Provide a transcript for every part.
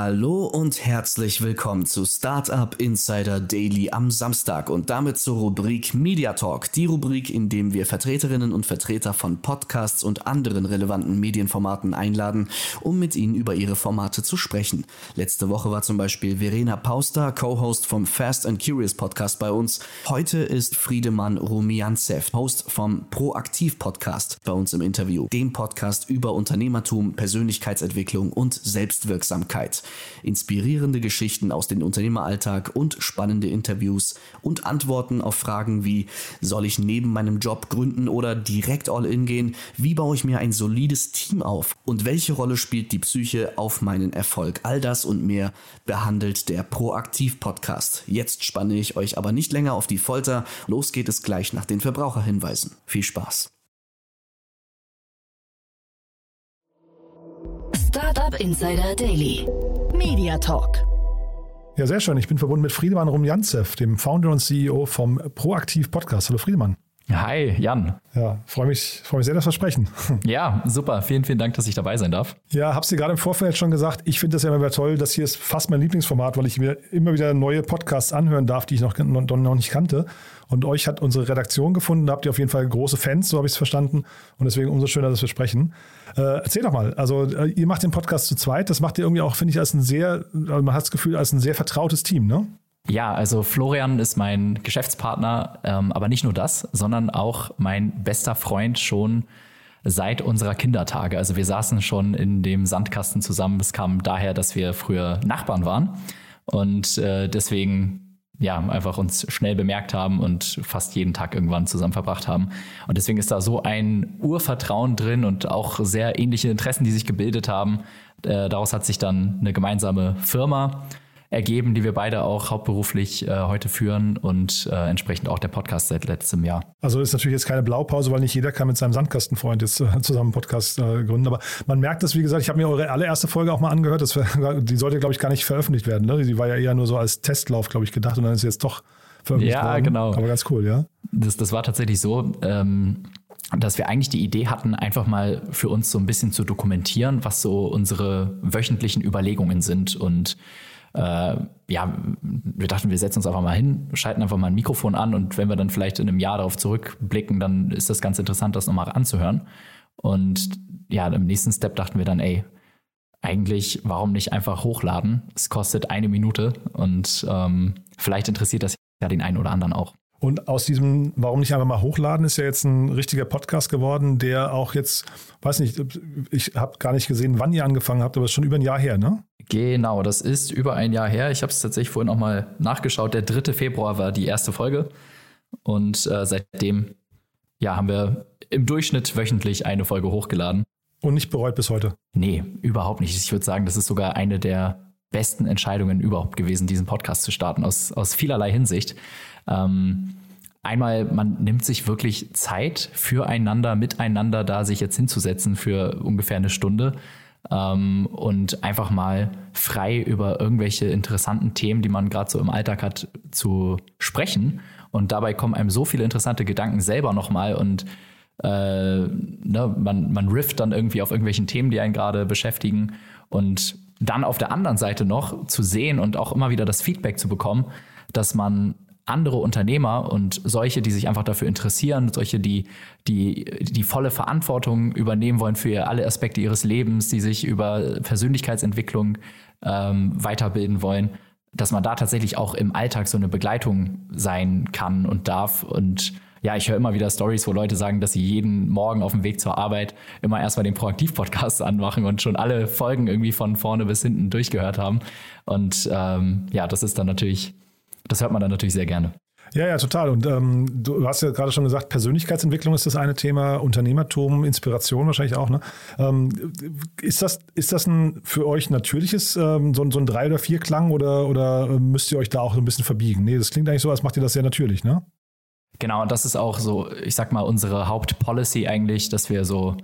Hallo und herzlich willkommen zu Startup Insider Daily am Samstag und damit zur Rubrik Media Talk, die Rubrik, in dem wir Vertreterinnen und Vertreter von Podcasts und anderen relevanten Medienformaten einladen, um mit ihnen über ihre Formate zu sprechen. Letzte Woche war zum Beispiel Verena Pauster, Co-Host vom Fast and Curious Podcast bei uns. Heute ist Friedemann Rumianzev, Host vom Proaktiv Podcast bei uns im Interview, dem Podcast über Unternehmertum, Persönlichkeitsentwicklung und Selbstwirksamkeit. Inspirierende Geschichten aus dem Unternehmeralltag und spannende Interviews und Antworten auf Fragen wie, soll ich neben meinem Job gründen oder direkt all in gehen? Wie baue ich mir ein solides Team auf? Und welche Rolle spielt die Psyche auf meinen Erfolg? All das und mehr behandelt der Proaktiv Podcast. Jetzt spanne ich euch aber nicht länger auf die Folter. Los geht es gleich nach den Verbraucherhinweisen. Viel Spaß. Startup Insider Daily. Media Talk. Ja, sehr schön. Ich bin verbunden mit Friedemann Rumjanzew, dem Founder und CEO vom Proaktiv Podcast. Hallo Friedemann. Hi, Jan. Ja, freue mich, freue mich sehr, dass wir sprechen. Ja, super. Vielen, vielen Dank, dass ich dabei sein darf. Ja, hab's dir gerade im Vorfeld schon gesagt. Ich finde das ja immer toll. Das hier ist fast mein Lieblingsformat, weil ich mir immer wieder neue Podcasts anhören darf, die ich noch, noch nicht kannte. Und euch hat unsere Redaktion gefunden. Da habt ihr auf jeden Fall große Fans, so habe ich es verstanden. Und deswegen umso schöner, dass wir sprechen. Äh, erzähl doch mal. Also, äh, ihr macht den Podcast zu zweit. Das macht ihr irgendwie auch, finde ich, als ein sehr, also man hat das Gefühl, als ein sehr vertrautes Team, ne? Ja, also Florian ist mein Geschäftspartner, ähm, aber nicht nur das, sondern auch mein bester Freund schon seit unserer Kindertage. Also wir saßen schon in dem Sandkasten zusammen. Es kam daher, dass wir früher Nachbarn waren und äh, deswegen ja, einfach uns schnell bemerkt haben und fast jeden Tag irgendwann zusammen verbracht haben. Und deswegen ist da so ein Urvertrauen drin und auch sehr ähnliche Interessen, die sich gebildet haben. Äh, daraus hat sich dann eine gemeinsame Firma ergeben, die wir beide auch hauptberuflich äh, heute führen und äh, entsprechend auch der Podcast seit letztem Jahr. Also ist natürlich jetzt keine Blaupause, weil nicht jeder kann mit seinem Sandkastenfreund jetzt äh, zusammen einen Podcast äh, gründen. Aber man merkt das, wie gesagt, ich habe mir eure allererste Folge auch mal angehört. Das, die sollte, glaube ich, gar nicht veröffentlicht werden. Ne? Die war ja eher nur so als Testlauf, glaube ich, gedacht und dann ist sie jetzt doch veröffentlicht ja, worden. Ja, genau. Aber ganz cool, ja. Das, das war tatsächlich so. Ähm dass wir eigentlich die Idee hatten, einfach mal für uns so ein bisschen zu dokumentieren, was so unsere wöchentlichen Überlegungen sind und äh, ja, wir dachten, wir setzen uns einfach mal hin, schalten einfach mal ein Mikrofon an und wenn wir dann vielleicht in einem Jahr darauf zurückblicken, dann ist das ganz interessant, das nochmal anzuhören. Und ja, im nächsten Step dachten wir dann, ey, eigentlich, warum nicht einfach hochladen? Es kostet eine Minute und ähm, vielleicht interessiert das ja den einen oder anderen auch. Und aus diesem, warum nicht einfach mal hochladen, ist ja jetzt ein richtiger Podcast geworden, der auch jetzt, weiß nicht, ich habe gar nicht gesehen, wann ihr angefangen habt, aber es ist schon über ein Jahr her, ne? Genau, das ist über ein Jahr her. Ich habe es tatsächlich vorhin auch mal nachgeschaut. Der 3. Februar war die erste Folge. Und äh, seitdem ja, haben wir im Durchschnitt wöchentlich eine Folge hochgeladen. Und nicht bereut bis heute? Nee, überhaupt nicht. Ich würde sagen, das ist sogar eine der besten Entscheidungen überhaupt gewesen, diesen Podcast zu starten, aus, aus vielerlei Hinsicht. Ähm, einmal, man nimmt sich wirklich Zeit füreinander, miteinander da sich jetzt hinzusetzen für ungefähr eine Stunde ähm, und einfach mal frei über irgendwelche interessanten Themen, die man gerade so im Alltag hat, zu sprechen. Und dabei kommen einem so viele interessante Gedanken selber nochmal und äh, ne, man, man rifft dann irgendwie auf irgendwelchen Themen, die einen gerade beschäftigen. Und dann auf der anderen Seite noch zu sehen und auch immer wieder das Feedback zu bekommen, dass man andere Unternehmer und solche, die sich einfach dafür interessieren, solche, die die, die volle Verantwortung übernehmen wollen für alle Aspekte ihres Lebens, die sich über Persönlichkeitsentwicklung ähm, weiterbilden wollen, dass man da tatsächlich auch im Alltag so eine Begleitung sein kann und darf. Und ja, ich höre immer wieder Stories, wo Leute sagen, dass sie jeden Morgen auf dem Weg zur Arbeit immer erstmal den Proaktiv-Podcast anmachen und schon alle Folgen irgendwie von vorne bis hinten durchgehört haben. Und ähm, ja, das ist dann natürlich das hört man dann natürlich sehr gerne. Ja, ja, total. Und ähm, du hast ja gerade schon gesagt, Persönlichkeitsentwicklung ist das eine Thema, Unternehmertum, Inspiration wahrscheinlich auch. Ne? Ähm, ist, das, ist das ein für euch natürliches, ähm, so, so ein Drei- oder Vier-Klang oder, oder müsst ihr euch da auch so ein bisschen verbiegen? Nee, das klingt eigentlich so, als macht ihr das sehr natürlich, ne? Genau, und das ist auch so, ich sag mal, unsere Hauptpolicy eigentlich, dass wir so,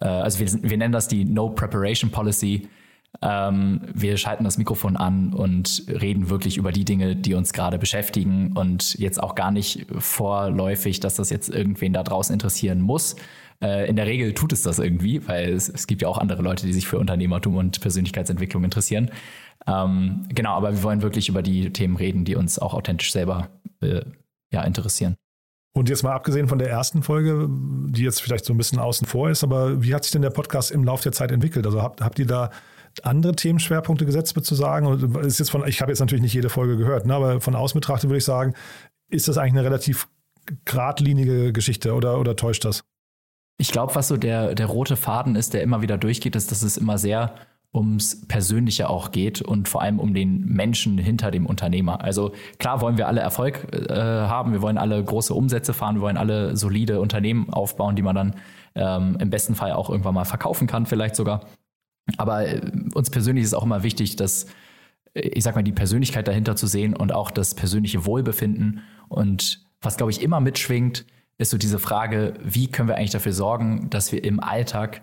äh, also wir, wir nennen das die No Preparation Policy. Ähm, wir schalten das Mikrofon an und reden wirklich über die Dinge, die uns gerade beschäftigen und jetzt auch gar nicht vorläufig, dass das jetzt irgendwen da draußen interessieren muss. Äh, in der Regel tut es das irgendwie, weil es, es, gibt ja auch andere Leute, die sich für Unternehmertum und Persönlichkeitsentwicklung interessieren. Ähm, genau, aber wir wollen wirklich über die Themen reden, die uns auch authentisch selber äh, ja, interessieren. Und jetzt mal abgesehen von der ersten Folge, die jetzt vielleicht so ein bisschen außen vor ist, aber wie hat sich denn der Podcast im Laufe der Zeit entwickelt? Also habt, habt ihr da andere Themenschwerpunkte gesetzt, zu sagen? Ist jetzt von, ich habe jetzt natürlich nicht jede Folge gehört, ne, aber von außen betrachtet würde ich sagen, ist das eigentlich eine relativ geradlinige Geschichte oder, oder täuscht das? Ich glaube, was so der, der rote Faden ist, der immer wieder durchgeht, ist, dass es immer sehr ums Persönliche auch geht und vor allem um den Menschen hinter dem Unternehmer. Also klar wollen wir alle Erfolg äh, haben, wir wollen alle große Umsätze fahren, wir wollen alle solide Unternehmen aufbauen, die man dann ähm, im besten Fall auch irgendwann mal verkaufen kann, vielleicht sogar. Aber äh, uns persönlich ist auch immer wichtig, dass, äh, ich sag mal, die Persönlichkeit dahinter zu sehen und auch das persönliche Wohlbefinden. Und was, glaube ich, immer mitschwingt, ist so diese Frage, wie können wir eigentlich dafür sorgen, dass wir im Alltag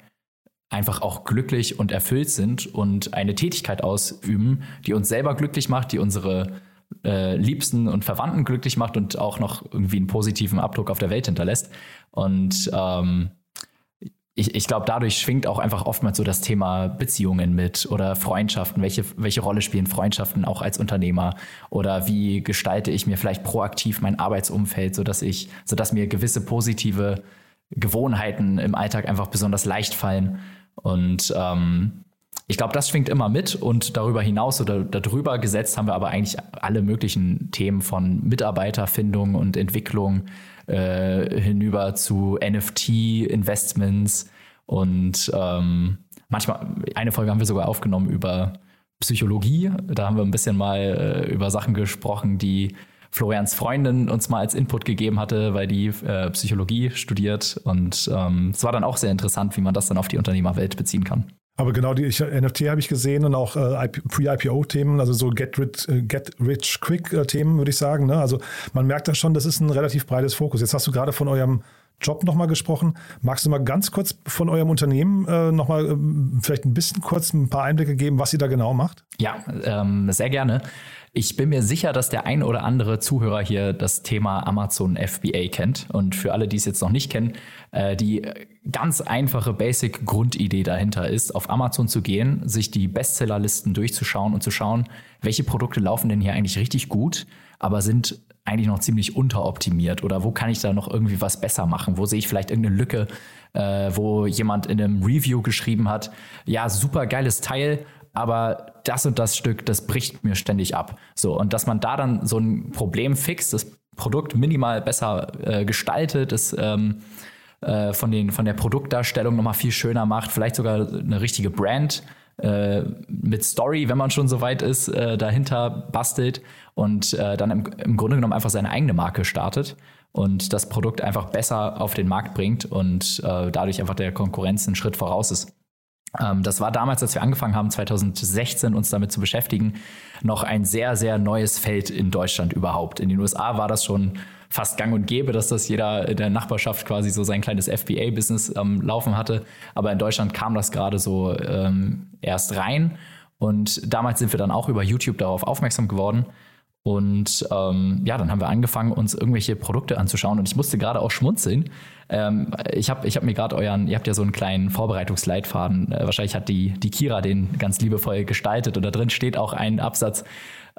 einfach auch glücklich und erfüllt sind und eine Tätigkeit ausüben, die uns selber glücklich macht, die unsere äh, Liebsten und Verwandten glücklich macht und auch noch irgendwie einen positiven Abdruck auf der Welt hinterlässt. Und ähm, ich, ich glaube, dadurch schwingt auch einfach oftmals so das Thema Beziehungen mit oder Freundschaften. Welche, welche Rolle spielen Freundschaften auch als Unternehmer? Oder wie gestalte ich mir vielleicht proaktiv mein Arbeitsumfeld, sodass ich, sodass mir gewisse positive Gewohnheiten im Alltag einfach besonders leicht fallen. Und ähm, ich glaube, das schwingt immer mit und darüber hinaus oder darüber gesetzt haben wir aber eigentlich alle möglichen Themen von Mitarbeiterfindung und Entwicklung äh, hinüber zu NFT-Investments und ähm, manchmal, eine Folge haben wir sogar aufgenommen über Psychologie. Da haben wir ein bisschen mal äh, über Sachen gesprochen, die Florians Freundin uns mal als Input gegeben hatte, weil die äh, Psychologie studiert. Und ähm, es war dann auch sehr interessant, wie man das dann auf die Unternehmerwelt beziehen kann. Aber genau die ich, NFT habe ich gesehen und auch äh, Pre-IPO-Themen, also so Get Rich, äh, Get Rich Quick-Themen, äh, würde ich sagen. Ne? Also man merkt da schon, das ist ein relativ breites Fokus. Jetzt hast du gerade von eurem Job nochmal gesprochen. Magst du mal ganz kurz von eurem Unternehmen äh, nochmal äh, vielleicht ein bisschen kurz ein paar Einblicke geben, was ihr da genau macht? Ja, ähm, sehr gerne. Ich bin mir sicher, dass der ein oder andere Zuhörer hier das Thema Amazon FBA kennt. Und für alle, die es jetzt noch nicht kennen, äh, die ganz einfache Basic-Grundidee dahinter ist, auf Amazon zu gehen, sich die Bestsellerlisten durchzuschauen und zu schauen, welche Produkte laufen denn hier eigentlich richtig gut, aber sind eigentlich noch ziemlich unteroptimiert oder wo kann ich da noch irgendwie was besser machen? Wo sehe ich vielleicht irgendeine Lücke, äh, wo jemand in einem Review geschrieben hat, ja, super geiles Teil, aber das und das Stück, das bricht mir ständig ab. So, und dass man da dann so ein Problem fixt, das Produkt minimal besser äh, gestaltet, das ähm, äh, von, den, von der Produktdarstellung nochmal viel schöner macht, vielleicht sogar eine richtige Brand äh, mit Story, wenn man schon so weit ist, äh, dahinter bastelt und äh, dann im, im Grunde genommen einfach seine eigene Marke startet und das Produkt einfach besser auf den Markt bringt und äh, dadurch einfach der Konkurrenz einen Schritt voraus ist. Ähm, das war damals, als wir angefangen haben, 2016 uns damit zu beschäftigen, noch ein sehr, sehr neues Feld in Deutschland überhaupt. In den USA war das schon fast gang und gäbe, dass das jeder in der Nachbarschaft quasi so sein kleines FBA-Business am ähm, Laufen hatte. Aber in Deutschland kam das gerade so ähm, erst rein. Und damals sind wir dann auch über YouTube darauf aufmerksam geworden und ähm, ja, dann haben wir angefangen, uns irgendwelche Produkte anzuschauen. Und ich musste gerade auch schmunzeln. Ähm, ich habe ich hab mir gerade euren, ihr habt ja so einen kleinen Vorbereitungsleitfaden. Äh, wahrscheinlich hat die, die Kira den ganz liebevoll gestaltet. Und da drin steht auch ein Absatz,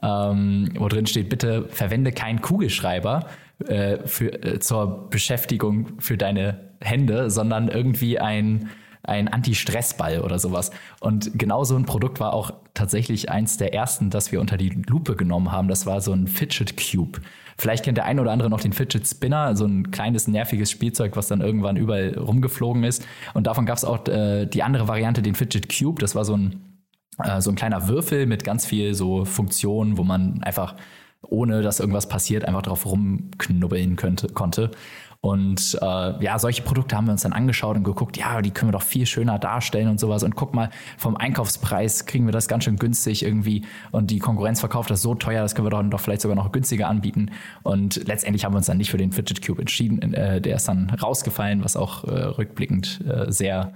ähm, wo drin steht, bitte verwende keinen Kugelschreiber äh, für, äh, zur Beschäftigung für deine Hände, sondern irgendwie ein ein Anti-Stress-Ball oder sowas. Und genau so ein Produkt war auch tatsächlich eins der ersten, das wir unter die Lupe genommen haben. Das war so ein Fidget Cube. Vielleicht kennt der eine oder andere noch den Fidget Spinner, so ein kleines nerviges Spielzeug, was dann irgendwann überall rumgeflogen ist. Und davon gab es auch äh, die andere Variante, den Fidget Cube. Das war so ein, äh, so ein kleiner Würfel mit ganz viel so Funktionen, wo man einfach ohne dass irgendwas passiert, einfach drauf rumknubbeln könnte, konnte. Und äh, ja, solche Produkte haben wir uns dann angeschaut und geguckt, ja, die können wir doch viel schöner darstellen und sowas. Und guck mal, vom Einkaufspreis kriegen wir das ganz schön günstig irgendwie und die Konkurrenz verkauft das so teuer, das können wir doch, doch vielleicht sogar noch günstiger anbieten. Und letztendlich haben wir uns dann nicht für den Fidget Cube entschieden. Äh, der ist dann rausgefallen, was auch äh, rückblickend äh, sehr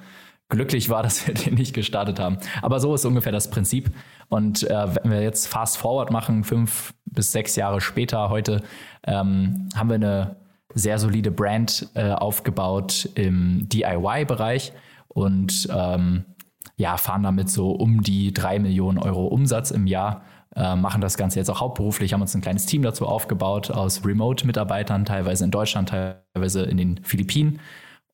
glücklich war, dass wir den nicht gestartet haben. Aber so ist ungefähr das Prinzip. Und äh, wenn wir jetzt fast forward machen, fünf bis sechs Jahre später heute, ähm, haben wir eine sehr solide Brand äh, aufgebaut im DIY-Bereich und ähm, ja, fahren damit so um die drei Millionen Euro Umsatz im Jahr, äh, machen das Ganze jetzt auch hauptberuflich, haben uns ein kleines Team dazu aufgebaut aus Remote-Mitarbeitern, teilweise in Deutschland, teilweise in den Philippinen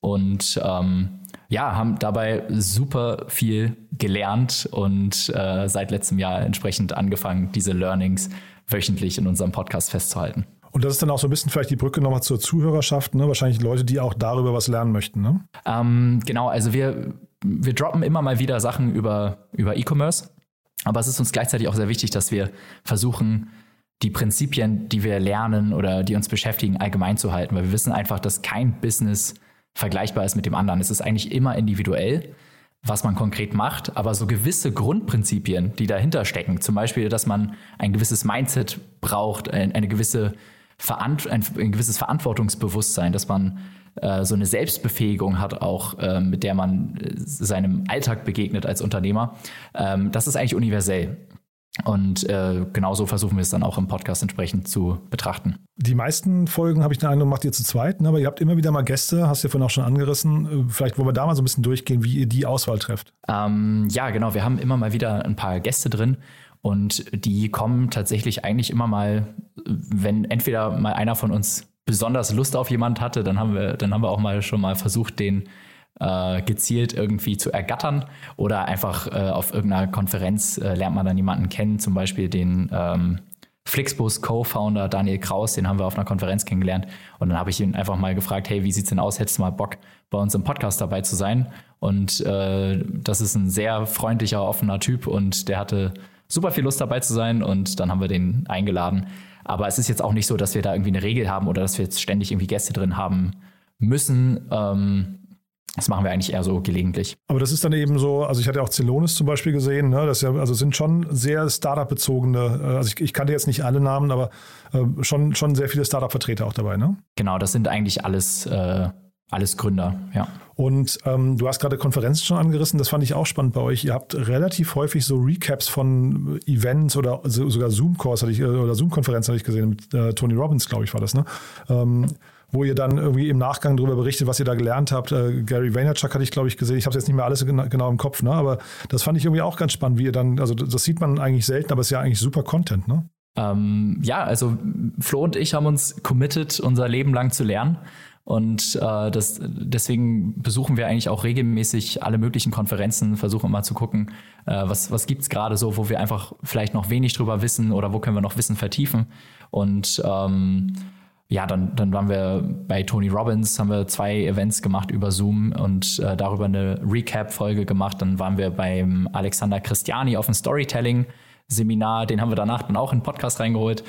und ähm, ja, haben dabei super viel gelernt und äh, seit letztem Jahr entsprechend angefangen, diese Learnings wöchentlich in unserem Podcast festzuhalten. Und das ist dann auch so ein bisschen vielleicht die Brücke nochmal zur Zuhörerschaft, ne? wahrscheinlich Leute, die auch darüber was lernen möchten. Ne? Ähm, genau, also wir, wir droppen immer mal wieder Sachen über, über E-Commerce, aber es ist uns gleichzeitig auch sehr wichtig, dass wir versuchen, die Prinzipien, die wir lernen oder die uns beschäftigen, allgemein zu halten, weil wir wissen einfach, dass kein Business vergleichbar ist mit dem anderen. Es ist eigentlich immer individuell was man konkret macht, aber so gewisse Grundprinzipien, die dahinter stecken, zum Beispiel, dass man ein gewisses Mindset braucht, eine gewisse Verant ein, ein, gewisses Verantwortungsbewusstsein, dass man äh, so eine Selbstbefähigung hat, auch äh, mit der man äh, seinem Alltag begegnet als Unternehmer. Ähm, das ist eigentlich universell. Und äh, genauso versuchen wir es dann auch im Podcast entsprechend zu betrachten. Die meisten Folgen habe ich den Eindruck, macht ihr zu zweit, ne? aber ihr habt immer wieder mal Gäste, hast du ja vorhin auch schon angerissen. Vielleicht wollen wir da mal so ein bisschen durchgehen, wie ihr die Auswahl trefft. Ähm, ja, genau. Wir haben immer mal wieder ein paar Gäste drin und die kommen tatsächlich eigentlich immer mal, wenn entweder mal einer von uns besonders Lust auf jemand hatte, dann haben wir, dann haben wir auch mal schon mal versucht, den äh, gezielt irgendwie zu ergattern oder einfach äh, auf irgendeiner Konferenz äh, lernt man dann jemanden kennen, zum Beispiel den ähm, Flixbus Co-Founder Daniel Kraus, den haben wir auf einer Konferenz kennengelernt und dann habe ich ihn einfach mal gefragt, hey, wie sieht's denn aus? Hättest du mal Bock, bei uns im Podcast dabei zu sein? Und äh, das ist ein sehr freundlicher, offener Typ und der hatte super viel Lust dabei zu sein und dann haben wir den eingeladen. Aber es ist jetzt auch nicht so, dass wir da irgendwie eine Regel haben oder dass wir jetzt ständig irgendwie Gäste drin haben müssen. Ähm, das machen wir eigentlich eher so gelegentlich. Aber das ist dann eben so, also ich hatte auch Celonis zum Beispiel gesehen, ne? das ja, also sind schon sehr Startup-bezogene, äh, also ich, ich, kannte jetzt nicht alle Namen, aber äh, schon, schon sehr viele Startup-Vertreter auch dabei, ne? Genau, das sind eigentlich alles, äh, alles Gründer, ja. Und ähm, du hast gerade Konferenzen schon angerissen, das fand ich auch spannend bei euch. Ihr habt relativ häufig so Recaps von Events oder sogar Zoom-Calls hatte ich, äh, oder Zoom-Konferenzen habe ich gesehen, mit äh, Tony Robbins, glaube ich, war das, ne? Ähm, wo ihr dann irgendwie im Nachgang darüber berichtet, was ihr da gelernt habt. Äh, Gary Vaynerchuk hatte ich, glaube ich, gesehen. Ich habe es jetzt nicht mehr alles genau im Kopf, ne? aber das fand ich irgendwie auch ganz spannend, wie ihr dann, also das sieht man eigentlich selten, aber es ist ja eigentlich super Content, ne? Ähm, ja, also Flo und ich haben uns committed, unser Leben lang zu lernen. Und äh, das, deswegen besuchen wir eigentlich auch regelmäßig alle möglichen Konferenzen, versuchen immer zu gucken, äh, was, was gibt's gerade so, wo wir einfach vielleicht noch wenig drüber wissen oder wo können wir noch Wissen vertiefen. Und ähm, ja, dann, dann waren wir bei Tony Robbins, haben wir zwei Events gemacht über Zoom und äh, darüber eine Recap-Folge gemacht. Dann waren wir beim Alexander Christiani auf dem Storytelling-Seminar, den haben wir danach dann auch in den Podcast reingeholt.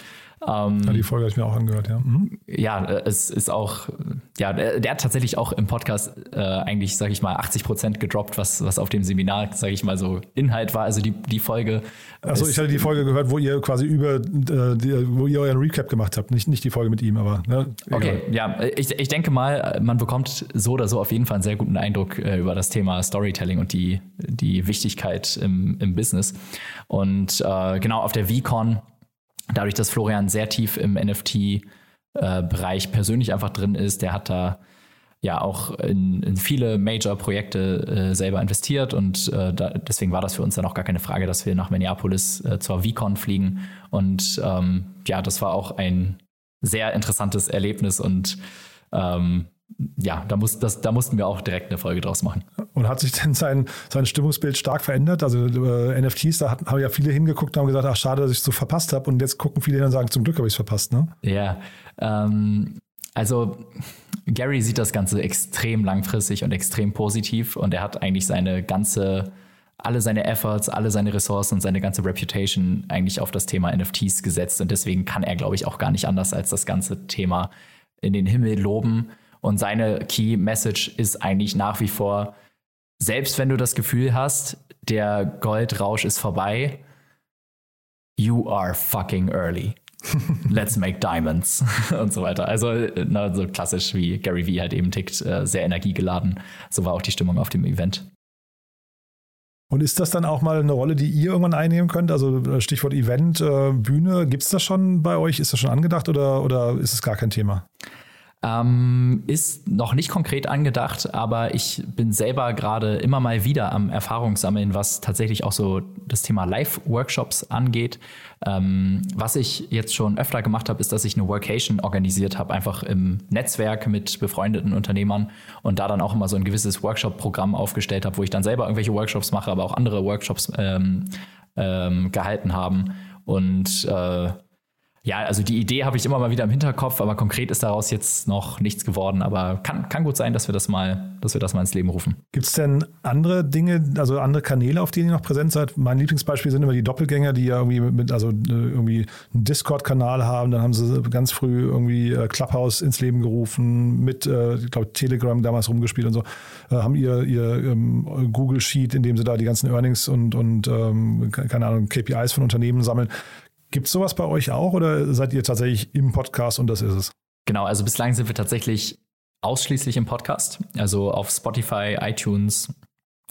Ähm, ja, die Folge habe ich mir auch angehört, ja. Mhm. Ja, es ist auch, ja, der, der hat tatsächlich auch im Podcast äh, eigentlich, sage ich mal, 80 Prozent gedroppt, was, was auf dem Seminar, sage ich mal, so Inhalt war. Also die, die Folge. Achso, ich hatte die Folge gehört, wo ihr quasi über, äh, die, wo ihr euren Recap gemacht habt. Nicht, nicht die Folge mit ihm, aber. Ne, okay, ja, ich, ich denke mal, man bekommt so oder so auf jeden Fall einen sehr guten Eindruck äh, über das Thema Storytelling und die, die Wichtigkeit im, im Business. Und äh, genau auf der VCon dadurch, dass Florian sehr tief im NFT-Bereich äh, persönlich einfach drin ist, der hat da ja auch in, in viele Major-Projekte äh, selber investiert und äh, da, deswegen war das für uns dann auch gar keine Frage, dass wir nach Minneapolis äh, zur VCon fliegen. Und ähm, ja, das war auch ein sehr interessantes Erlebnis und ähm, ja, da, muss, das, da mussten wir auch direkt eine Folge draus machen. Und hat sich denn sein, sein Stimmungsbild stark verändert? Also äh, NFTs, da hat, haben ja viele hingeguckt und haben gesagt, ach schade, dass ich es so verpasst habe. Und jetzt gucken viele hin und sagen, zum Glück habe ich es verpasst. Ne? Ja, ähm, also Gary sieht das Ganze extrem langfristig und extrem positiv und er hat eigentlich seine ganze alle seine Efforts, alle seine Ressourcen und seine ganze Reputation eigentlich auf das Thema NFTs gesetzt. Und deswegen kann er, glaube ich, auch gar nicht anders als das ganze Thema in den Himmel loben. Und seine Key Message ist eigentlich nach wie vor, selbst wenn du das Gefühl hast, der Goldrausch ist vorbei, you are fucking early. Let's make diamonds und so weiter. Also na, so klassisch wie Gary Vee halt eben tickt, äh, sehr energiegeladen. So war auch die Stimmung auf dem Event. Und ist das dann auch mal eine Rolle, die ihr irgendwann einnehmen könnt? Also äh, Stichwort Event, äh, Bühne, gibt es das schon bei euch? Ist das schon angedacht oder, oder ist es gar kein Thema? Ähm, ist noch nicht konkret angedacht, aber ich bin selber gerade immer mal wieder am Erfahrungssammeln, was tatsächlich auch so das Thema Live-Workshops angeht. Ähm, was ich jetzt schon öfter gemacht habe, ist, dass ich eine Workation organisiert habe, einfach im Netzwerk mit befreundeten Unternehmern und da dann auch immer so ein gewisses Workshop-Programm aufgestellt habe, wo ich dann selber irgendwelche Workshops mache, aber auch andere Workshops ähm, ähm gehalten haben. Und äh, ja, also die Idee habe ich immer mal wieder im Hinterkopf, aber konkret ist daraus jetzt noch nichts geworden. Aber kann, kann gut sein, dass wir das mal, dass wir das mal ins Leben rufen. Gibt es denn andere Dinge, also andere Kanäle, auf denen ihr noch präsent seid? Mein Lieblingsbeispiel sind immer die Doppelgänger, die ja irgendwie mit, also äh, irgendwie einen Discord-Kanal haben. Dann haben sie ganz früh irgendwie äh, Clubhouse ins Leben gerufen, mit, äh, ich glaube, Telegram damals rumgespielt und so. Haben ihr, ihr ähm, Google Sheet, in dem sie da die ganzen Earnings und, und ähm, keine Ahnung, KPIs von Unternehmen sammeln. Gibt es sowas bei euch auch oder seid ihr tatsächlich im Podcast und das ist es? Genau, also bislang sind wir tatsächlich ausschließlich im Podcast. Also auf Spotify, iTunes,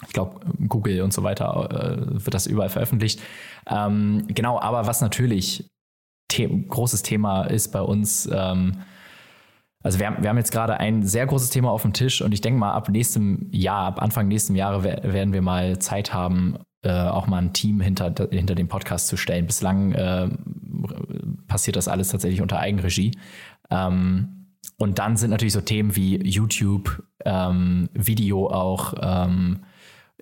ich glaube, Google und so weiter äh, wird das überall veröffentlicht. Ähm, genau, aber was natürlich The großes Thema ist bei uns, ähm, also wir haben, wir haben jetzt gerade ein sehr großes Thema auf dem Tisch und ich denke mal, ab nächstem Jahr, ab Anfang nächsten Jahre werden wir mal Zeit haben, äh, auch mal ein Team hinter, hinter dem Podcast zu stellen. Bislang äh, passiert das alles tatsächlich unter Eigenregie. Ähm, und dann sind natürlich so Themen wie YouTube, ähm, Video auch, ähm,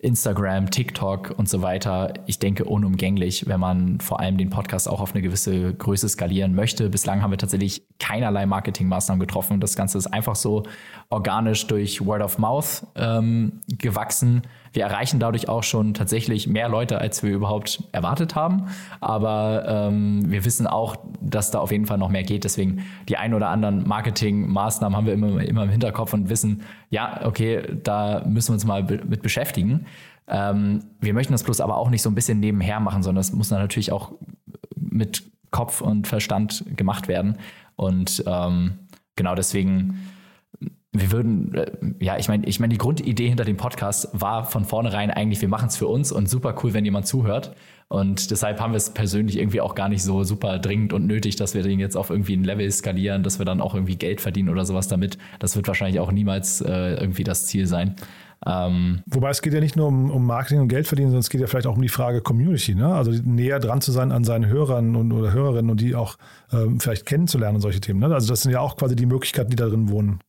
Instagram, TikTok und so weiter, ich denke unumgänglich, wenn man vor allem den Podcast auch auf eine gewisse Größe skalieren möchte. Bislang haben wir tatsächlich keinerlei Marketingmaßnahmen getroffen. Das Ganze ist einfach so organisch durch Word of Mouth ähm, gewachsen. Wir erreichen dadurch auch schon tatsächlich mehr Leute, als wir überhaupt erwartet haben. Aber ähm, wir wissen auch, dass da auf jeden Fall noch mehr geht. Deswegen die ein oder anderen Marketingmaßnahmen haben wir immer, immer im Hinterkopf und wissen, ja, okay, da müssen wir uns mal mit beschäftigen. Ähm, wir möchten das bloß aber auch nicht so ein bisschen nebenher machen, sondern das muss dann natürlich auch mit Kopf und Verstand gemacht werden. Und ähm, genau deswegen wir würden, äh, ja, ich meine, ich meine, die Grundidee hinter dem Podcast war von vornherein eigentlich, wir machen es für uns und super cool, wenn jemand zuhört. Und deshalb haben wir es persönlich irgendwie auch gar nicht so super dringend und nötig, dass wir den jetzt auf irgendwie ein Level skalieren, dass wir dann auch irgendwie Geld verdienen oder sowas damit. Das wird wahrscheinlich auch niemals äh, irgendwie das Ziel sein. Ähm, Wobei es geht ja nicht nur um, um, Marketing und Geld verdienen, sondern es geht ja vielleicht auch um die Frage Community, ne? Also näher dran zu sein an seinen Hörern und, oder Hörerinnen und die auch ähm, vielleicht kennenzulernen und solche Themen. Ne? Also das sind ja auch quasi die Möglichkeiten, die da drin wohnen.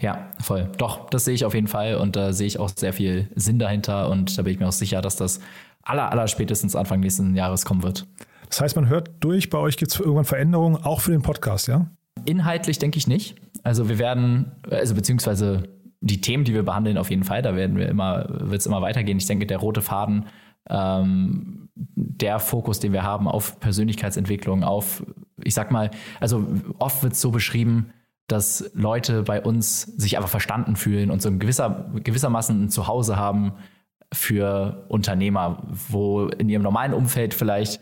Ja, voll. Doch, das sehe ich auf jeden Fall und da sehe ich auch sehr viel Sinn dahinter und da bin ich mir auch sicher, dass das aller, aller spätestens Anfang nächsten Jahres kommen wird. Das heißt, man hört durch, bei euch gibt es irgendwann Veränderungen, auch für den Podcast, ja? Inhaltlich denke ich nicht. Also wir werden, also beziehungsweise die Themen, die wir behandeln, auf jeden Fall, da werden wir immer, wird es immer weitergehen. Ich denke, der rote Faden, ähm, der Fokus, den wir haben auf Persönlichkeitsentwicklung, auf, ich sag mal, also oft wird es so beschrieben, dass Leute bei uns sich einfach verstanden fühlen und so ein gewisser, gewissermaßen ein Zuhause haben für Unternehmer, wo in ihrem normalen Umfeld vielleicht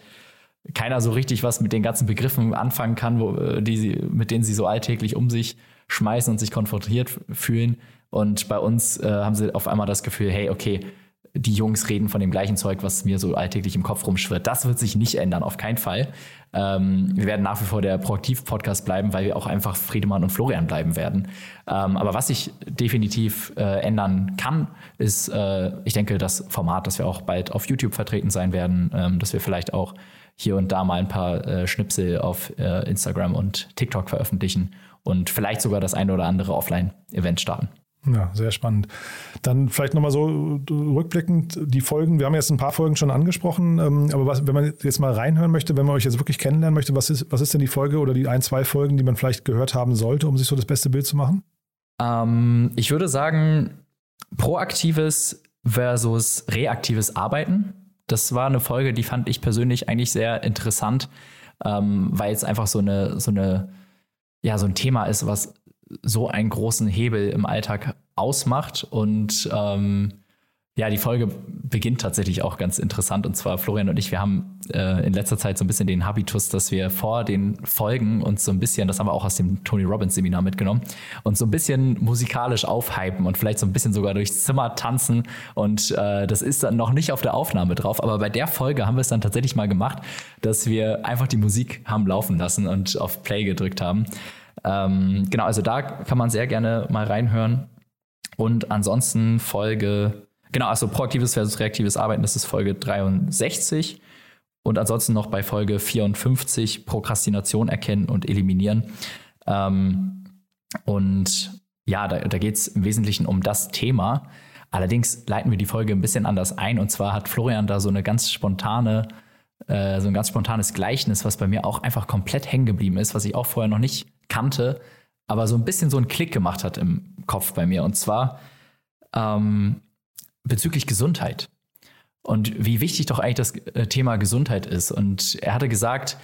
keiner so richtig was mit den ganzen Begriffen anfangen kann, wo, äh, die sie, mit denen sie so alltäglich um sich schmeißen und sich konfrontiert fühlen. Und bei uns äh, haben sie auf einmal das Gefühl, hey, okay, die Jungs reden von dem gleichen Zeug, was mir so alltäglich im Kopf rumschwirrt. Das wird sich nicht ändern, auf keinen Fall. Ähm, wir werden nach wie vor der Proaktiv-Podcast bleiben, weil wir auch einfach Friedemann und Florian bleiben werden. Ähm, aber was sich definitiv äh, ändern kann, ist, äh, ich denke, das Format, dass wir auch bald auf YouTube vertreten sein werden, ähm, dass wir vielleicht auch hier und da mal ein paar äh, Schnipsel auf äh, Instagram und TikTok veröffentlichen und vielleicht sogar das eine oder andere Offline-Event starten. Ja, sehr spannend. Dann vielleicht nochmal so rückblickend die Folgen. Wir haben jetzt ein paar Folgen schon angesprochen, ähm, aber was, wenn man jetzt mal reinhören möchte, wenn man euch jetzt wirklich kennenlernen möchte, was ist, was ist denn die Folge oder die ein, zwei Folgen, die man vielleicht gehört haben sollte, um sich so das beste Bild zu machen? Ähm, ich würde sagen, proaktives versus reaktives Arbeiten. Das war eine Folge, die fand ich persönlich eigentlich sehr interessant, ähm, weil es einfach so eine, so eine, ja, so ein Thema ist, was so einen großen Hebel im Alltag ausmacht und ähm, ja, die Folge beginnt tatsächlich auch ganz interessant. Und zwar Florian und ich, wir haben äh, in letzter Zeit so ein bisschen den Habitus, dass wir vor den Folgen uns so ein bisschen, das haben wir auch aus dem Tony Robbins Seminar mitgenommen, uns so ein bisschen musikalisch aufhypen und vielleicht so ein bisschen sogar durchs Zimmer tanzen. Und äh, das ist dann noch nicht auf der Aufnahme drauf. Aber bei der Folge haben wir es dann tatsächlich mal gemacht, dass wir einfach die Musik haben laufen lassen und auf Play gedrückt haben. Ähm, genau, also da kann man sehr gerne mal reinhören. Und ansonsten Folge Genau, also proaktives versus reaktives Arbeiten, das ist Folge 63. Und ansonsten noch bei Folge 54 Prokrastination erkennen und eliminieren. Ähm, und ja, da, da geht es im Wesentlichen um das Thema. Allerdings leiten wir die Folge ein bisschen anders ein. Und zwar hat Florian da so eine ganz spontane, äh, so ein ganz spontanes Gleichnis, was bei mir auch einfach komplett hängen geblieben ist, was ich auch vorher noch nicht kannte, aber so ein bisschen so einen Klick gemacht hat im Kopf bei mir. Und zwar ähm, bezüglich Gesundheit und wie wichtig doch eigentlich das äh, Thema Gesundheit ist. Und er hatte gesagt,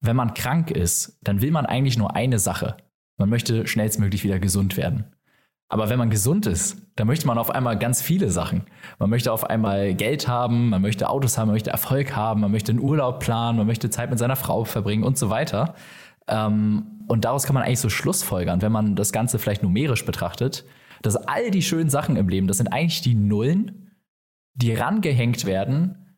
wenn man krank ist, dann will man eigentlich nur eine Sache. Man möchte schnellstmöglich wieder gesund werden. Aber wenn man gesund ist, dann möchte man auf einmal ganz viele Sachen. Man möchte auf einmal Geld haben, man möchte Autos haben, man möchte Erfolg haben, man möchte einen Urlaub planen, man möchte Zeit mit seiner Frau verbringen und so weiter. Ähm, und daraus kann man eigentlich so Schlussfolgern, wenn man das Ganze vielleicht numerisch betrachtet, dass all die schönen Sachen im Leben, das sind eigentlich die Nullen, die rangehängt werden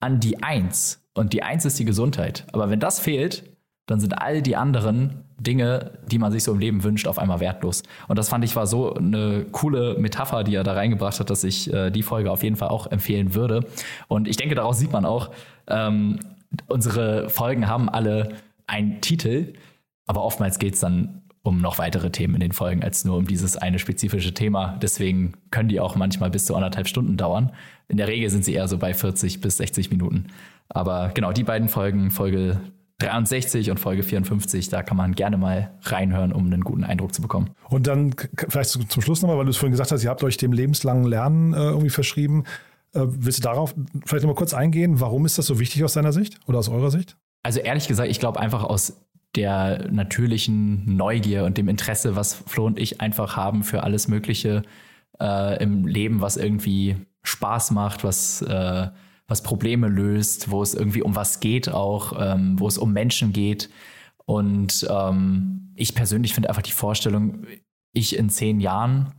an die Eins. Und die Eins ist die Gesundheit. Aber wenn das fehlt, dann sind all die anderen Dinge, die man sich so im Leben wünscht, auf einmal wertlos. Und das fand ich war so eine coole Metapher, die er da reingebracht hat, dass ich äh, die Folge auf jeden Fall auch empfehlen würde. Und ich denke, daraus sieht man auch, ähm, unsere Folgen haben alle einen Titel, aber oftmals geht es dann um noch weitere Themen in den Folgen als nur um dieses eine spezifische Thema. Deswegen können die auch manchmal bis zu anderthalb Stunden dauern. In der Regel sind sie eher so bei 40 bis 60 Minuten. Aber genau, die beiden Folgen, Folge 63 und Folge 54, da kann man gerne mal reinhören, um einen guten Eindruck zu bekommen. Und dann vielleicht zum Schluss nochmal, weil du es vorhin gesagt hast, ihr habt euch dem lebenslangen Lernen äh, irgendwie verschrieben. Äh, willst du darauf vielleicht nochmal kurz eingehen? Warum ist das so wichtig aus deiner Sicht oder aus eurer Sicht? Also ehrlich gesagt, ich glaube einfach aus der natürlichen Neugier und dem Interesse, was Flo und ich einfach haben für alles Mögliche äh, im Leben, was irgendwie Spaß macht, was, äh, was Probleme löst, wo es irgendwie um was geht auch, ähm, wo es um Menschen geht. Und ähm, ich persönlich finde einfach die Vorstellung, ich in zehn Jahren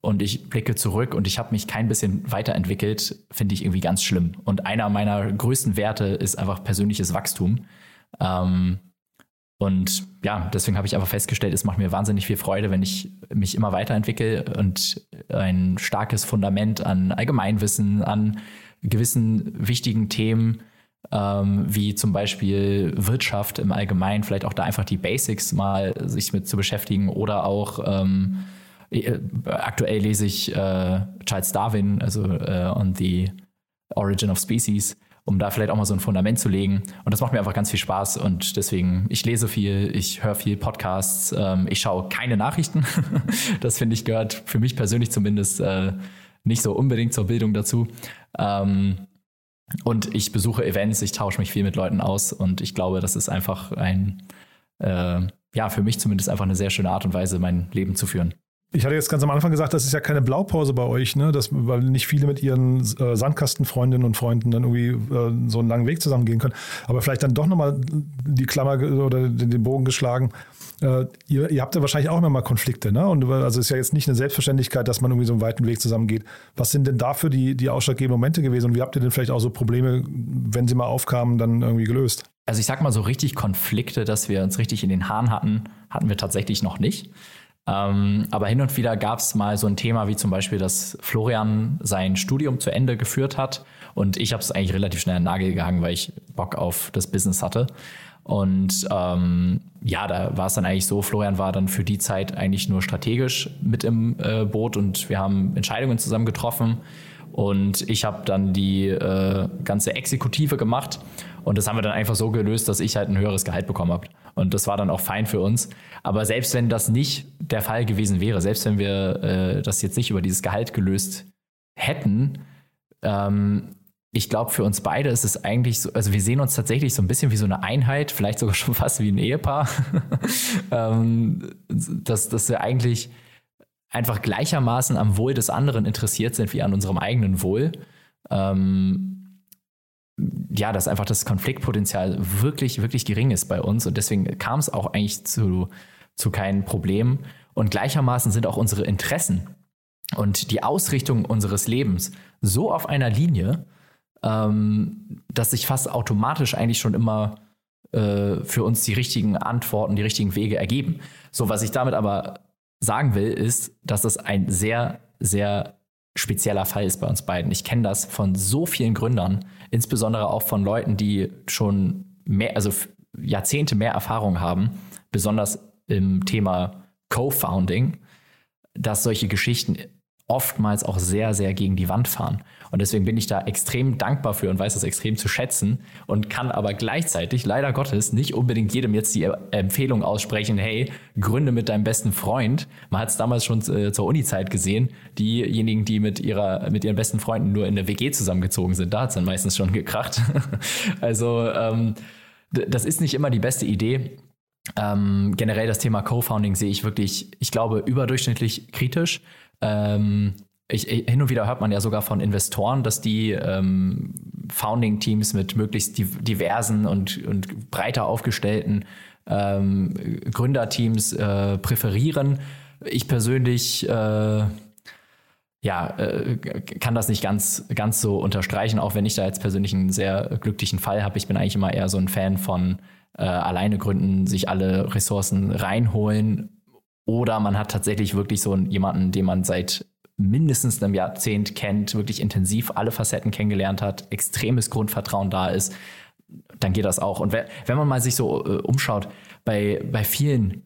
und ich blicke zurück und ich habe mich kein bisschen weiterentwickelt, finde ich irgendwie ganz schlimm. Und einer meiner größten Werte ist einfach persönliches Wachstum. Ähm, und ja, deswegen habe ich einfach festgestellt, es macht mir wahnsinnig viel Freude, wenn ich mich immer weiterentwickle und ein starkes Fundament an Allgemeinwissen, an gewissen wichtigen Themen, ähm, wie zum Beispiel Wirtschaft im Allgemeinen, vielleicht auch da einfach die Basics mal sich mit zu beschäftigen oder auch ähm, äh, aktuell lese ich äh, Charles Darwin, also äh, on the Origin of Species um da vielleicht auch mal so ein Fundament zu legen. Und das macht mir einfach ganz viel Spaß und deswegen, ich lese viel, ich höre viel Podcasts, ähm, ich schaue keine Nachrichten. das finde ich gehört für mich persönlich zumindest äh, nicht so unbedingt zur Bildung dazu. Ähm, und ich besuche Events, ich tausche mich viel mit Leuten aus und ich glaube, das ist einfach ein, äh, ja, für mich zumindest einfach eine sehr schöne Art und Weise, mein Leben zu führen. Ich hatte jetzt ganz am Anfang gesagt, das ist ja keine Blaupause bei euch, ne? Das, weil nicht viele mit ihren äh, Sandkastenfreundinnen und Freunden dann irgendwie äh, so einen langen Weg zusammen gehen können. Aber vielleicht dann doch nochmal die Klammer oder den, Bogen geschlagen. Äh, ihr, ihr, habt ja wahrscheinlich auch immer mal Konflikte, ne? Und also ist ja jetzt nicht eine Selbstverständlichkeit, dass man irgendwie so einen weiten Weg zusammengeht. Was sind denn dafür die, die ausschlaggebenden Momente gewesen und wie habt ihr denn vielleicht auch so Probleme, wenn sie mal aufkamen, dann irgendwie gelöst? Also ich sag mal so richtig Konflikte, dass wir uns richtig in den Haaren hatten, hatten wir tatsächlich noch nicht. Ähm, aber hin und wieder gab es mal so ein Thema wie zum Beispiel, dass Florian sein Studium zu Ende geführt hat und ich habe es eigentlich relativ schnell an den Nagel gehangen, weil ich Bock auf das Business hatte. Und ähm, ja, da war es dann eigentlich so, Florian war dann für die Zeit eigentlich nur strategisch mit im äh, Boot und wir haben Entscheidungen zusammen getroffen. Und ich habe dann die äh, ganze Exekutive gemacht. Und das haben wir dann einfach so gelöst, dass ich halt ein höheres Gehalt bekommen habe. Und das war dann auch fein für uns. Aber selbst wenn das nicht der Fall gewesen wäre, selbst wenn wir äh, das jetzt nicht über dieses Gehalt gelöst hätten, ähm, ich glaube, für uns beide ist es eigentlich so, also wir sehen uns tatsächlich so ein bisschen wie so eine Einheit, vielleicht sogar schon fast wie ein Ehepaar, ähm, dass, dass wir eigentlich einfach gleichermaßen am Wohl des anderen interessiert sind wie an unserem eigenen Wohl. Ähm, ja, dass einfach das Konfliktpotenzial wirklich, wirklich gering ist bei uns und deswegen kam es auch eigentlich zu, zu keinem Problem. Und gleichermaßen sind auch unsere Interessen und die Ausrichtung unseres Lebens so auf einer Linie, ähm, dass sich fast automatisch eigentlich schon immer äh, für uns die richtigen Antworten, die richtigen Wege ergeben. So, was ich damit aber sagen will, ist, dass das ein sehr, sehr spezieller Fall ist bei uns beiden. Ich kenne das von so vielen Gründern, insbesondere auch von Leuten, die schon mehr, also Jahrzehnte mehr Erfahrung haben, besonders im Thema Co-Founding, dass solche Geschichten oftmals auch sehr, sehr gegen die Wand fahren. Und deswegen bin ich da extrem dankbar für und weiß das extrem zu schätzen und kann aber gleichzeitig, leider Gottes, nicht unbedingt jedem jetzt die Empfehlung aussprechen, hey, gründe mit deinem besten Freund. Man hat es damals schon äh, zur Uni-Zeit gesehen, diejenigen, die mit, ihrer, mit ihren besten Freunden nur in eine WG zusammengezogen sind, da hat es dann meistens schon gekracht. also ähm, das ist nicht immer die beste Idee. Ähm, generell das Thema Co-Founding sehe ich wirklich, ich glaube, überdurchschnittlich kritisch. Ähm, ich, hin und wieder hört man ja sogar von Investoren, dass die ähm, Founding-Teams mit möglichst diversen und, und breiter aufgestellten ähm, Gründerteams äh, präferieren. Ich persönlich äh, ja, äh, kann das nicht ganz, ganz so unterstreichen, auch wenn ich da jetzt persönlich einen sehr glücklichen Fall habe. Ich bin eigentlich immer eher so ein Fan von äh, alleine gründen, sich alle Ressourcen reinholen. Oder man hat tatsächlich wirklich so jemanden, den man seit mindestens einem Jahrzehnt kennt, wirklich intensiv alle Facetten kennengelernt hat, extremes Grundvertrauen da ist, dann geht das auch. Und wenn man mal sich so äh, umschaut, bei, bei vielen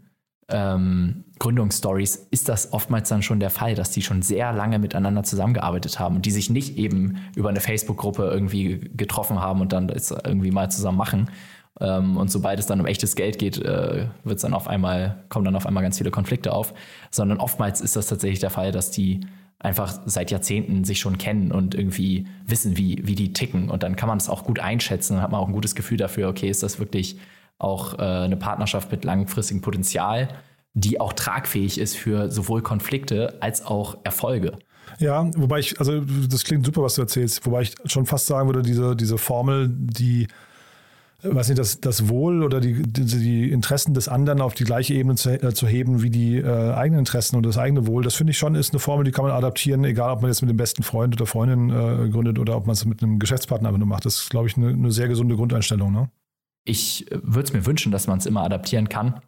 ähm, Gründungsstories ist das oftmals dann schon der Fall, dass die schon sehr lange miteinander zusammengearbeitet haben und die sich nicht eben über eine Facebook-Gruppe irgendwie getroffen haben und dann das irgendwie mal zusammen machen. Ähm, und sobald es dann um echtes Geld geht, äh, wird's dann auf einmal, kommen dann auf einmal ganz viele Konflikte auf. Sondern oftmals ist das tatsächlich der Fall, dass die einfach seit Jahrzehnten sich schon kennen und irgendwie wissen, wie, wie die ticken. Und dann kann man es auch gut einschätzen und hat man auch ein gutes Gefühl dafür, okay, ist das wirklich auch äh, eine Partnerschaft mit langfristigem Potenzial, die auch tragfähig ist für sowohl Konflikte als auch Erfolge. Ja, wobei ich, also das klingt super, was du erzählst, wobei ich schon fast sagen würde, diese, diese Formel, die weiß nicht, das, das Wohl oder die, die, die Interessen des anderen auf die gleiche Ebene zu, äh, zu heben wie die äh, eigenen Interessen und das eigene Wohl, das finde ich schon ist eine Formel, die kann man adaptieren, egal ob man jetzt mit dem besten Freund oder Freundin äh, gründet oder ob man es mit einem Geschäftspartner einfach nur macht. Das ist, glaube ich, eine, eine sehr gesunde Grundeinstellung. Ne? Ich äh, würde es mir wünschen, dass man es immer adaptieren kann.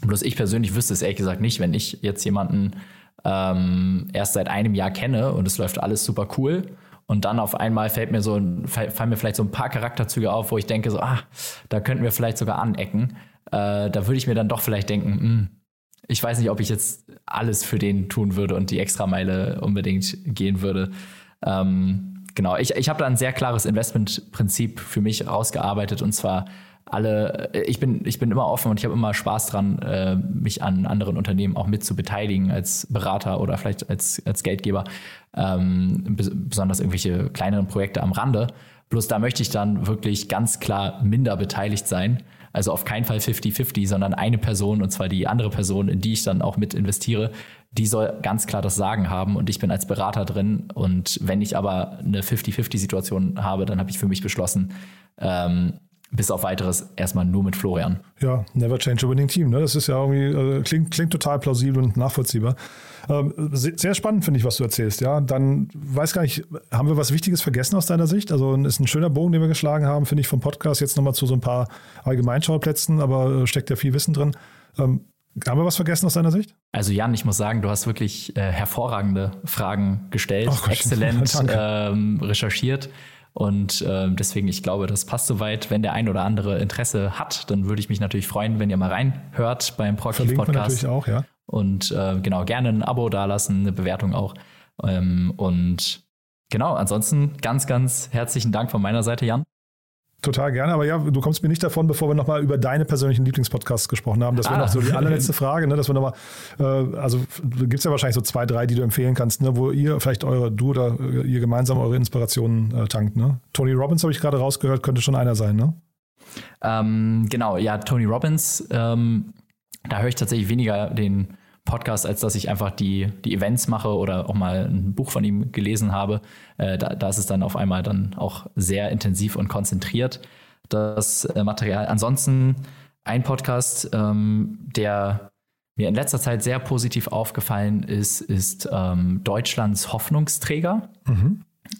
Bloß ich persönlich wüsste es ehrlich gesagt nicht, wenn ich jetzt jemanden ähm, erst seit einem Jahr kenne und es läuft alles super cool und dann auf einmal fällt mir so, fallen mir vielleicht so ein paar Charakterzüge auf, wo ich denke, so, ah, da könnten wir vielleicht sogar anecken. Äh, da würde ich mir dann doch vielleicht denken, mh, hm, ich weiß nicht, ob ich jetzt alles für den tun würde und die Extrameile unbedingt gehen würde. Ähm, genau, ich, ich habe da ein sehr klares Investmentprinzip für mich rausgearbeitet und zwar alle, ich bin, ich bin immer offen und ich habe immer Spaß dran, äh, mich an anderen Unternehmen auch mit zu beteiligen als Berater oder vielleicht als, als Geldgeber, ähm, besonders irgendwelche kleineren Projekte am Rande. Bloß da möchte ich dann wirklich ganz klar minder beteiligt sein. Also auf keinen Fall 50-50, sondern eine Person, und zwar die andere Person, in die ich dann auch mit investiere, die soll ganz klar das Sagen haben und ich bin als Berater drin. Und wenn ich aber eine 50-50-Situation habe, dann habe ich für mich beschlossen, ähm, bis auf weiteres erstmal nur mit Florian. Ja, never change a winning team. Ne? Das ist ja irgendwie, äh, klingt, klingt total plausibel und nachvollziehbar. Ähm, sehr spannend finde ich, was du erzählst. Ja, dann weiß gar nicht, haben wir was Wichtiges vergessen aus deiner Sicht? Also ist ein schöner Bogen, den wir geschlagen haben, finde ich, vom Podcast jetzt nochmal zu so ein paar Allgemeinschauplätzen, aber äh, steckt ja viel Wissen drin. Ähm, haben wir was vergessen aus deiner Sicht? Also Jan, ich muss sagen, du hast wirklich äh, hervorragende Fragen gestellt, Ach, exzellent ähm, recherchiert. Und äh, deswegen, ich glaube, das passt soweit. Wenn der ein oder andere Interesse hat, dann würde ich mich natürlich freuen, wenn ihr mal reinhört beim Proaktiv Podcast. natürlich auch, ja. Und äh, genau, gerne ein Abo dalassen, eine Bewertung auch. Ähm, und genau, ansonsten ganz, ganz herzlichen Dank von meiner Seite, Jan. Total gerne, aber ja, du kommst mir nicht davon, bevor wir nochmal über deine persönlichen Lieblingspodcasts gesprochen haben. Das wäre Ah. noch so die allerletzte Frage, ne, dass wir nochmal, äh, also gibt es ja wahrscheinlich so zwei, drei, die du empfehlen kannst, ne, wo ihr vielleicht eure, du oder äh, ihr gemeinsam eure Inspirationen äh, tankt. Ne? Tony Robbins habe ich gerade rausgehört, könnte schon einer sein, ne? Ähm, genau, ja, Tony Robbins, ähm, da höre ich tatsächlich weniger den Podcast, als dass ich einfach die, die Events mache oder auch mal ein Buch von ihm gelesen habe. Äh, da, da ist es dann auf einmal dann auch sehr intensiv und konzentriert, das äh, Material. Ansonsten ein Podcast, ähm, der mir in letzter Zeit sehr positiv aufgefallen ist, ist ähm, Deutschlands Hoffnungsträger.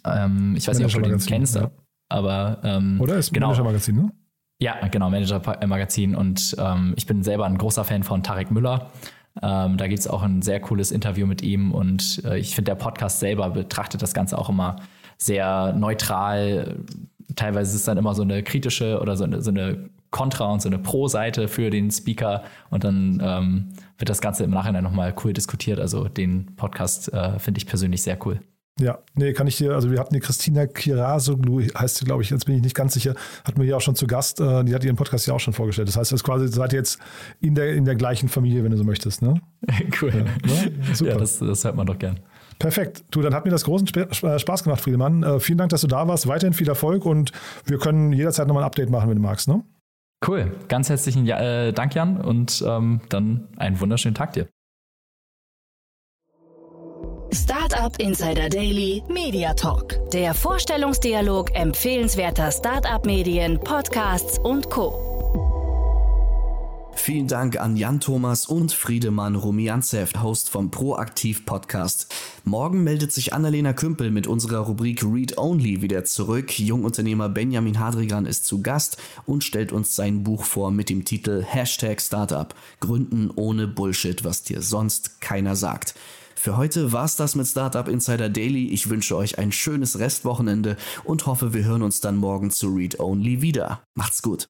Ähm, ich weiß nicht, ob du den kennst, ja. aber ähm, Oder ist genau. Manager-Magazin, ne? Ja, genau, Manager-Magazin. Und ähm, ich bin selber ein großer Fan von Tarek Müller. Ähm, da gibt es auch ein sehr cooles Interview mit ihm. Und äh, ich finde, der Podcast selber betrachtet das Ganze auch immer sehr neutral. Teilweise ist es dann immer so eine kritische oder so eine, so eine Kontra- und so eine Pro-Seite für den Speaker. Und dann ähm, wird das Ganze im Nachhinein nochmal cool diskutiert. Also den Podcast äh, finde ich persönlich sehr cool. Ja, nee, kann ich dir, also wir hatten die Christina Kirasoglu, heißt sie, glaube ich, jetzt bin ich nicht ganz sicher, hatten wir hier auch schon zu Gast, äh, die hat ihren Podcast ja auch schon vorgestellt. Das heißt, das ist quasi, seid ihr jetzt in der, in der gleichen Familie, wenn du so möchtest, ne? cool. ne? Super. Ja, das, das hört man doch gern. Perfekt. Du, dann hat mir das großen äh, Spaß gemacht, Friedemann. Äh, vielen Dank, dass du da warst. Weiterhin viel Erfolg und wir können jederzeit nochmal ein Update machen, wenn du magst, ne? Cool. Ganz herzlichen ja äh, Dank, Jan, und ähm, dann einen wunderschönen Tag dir. Startup Insider Daily Media Talk. Der Vorstellungsdialog empfehlenswerter Startup-Medien, Podcasts und Co. Vielen Dank an Jan Thomas und Friedemann Rumianzev, Host vom Proaktiv Podcast. Morgen meldet sich Annalena Kümpel mit unserer Rubrik Read Only wieder zurück. Jungunternehmer Benjamin Hadrigan ist zu Gast und stellt uns sein Buch vor mit dem Titel Hashtag Startup. Gründen ohne Bullshit, was dir sonst keiner sagt. Für heute war's das mit Startup Insider Daily. Ich wünsche euch ein schönes Restwochenende und hoffe, wir hören uns dann morgen zu Read Only wieder. Macht's gut.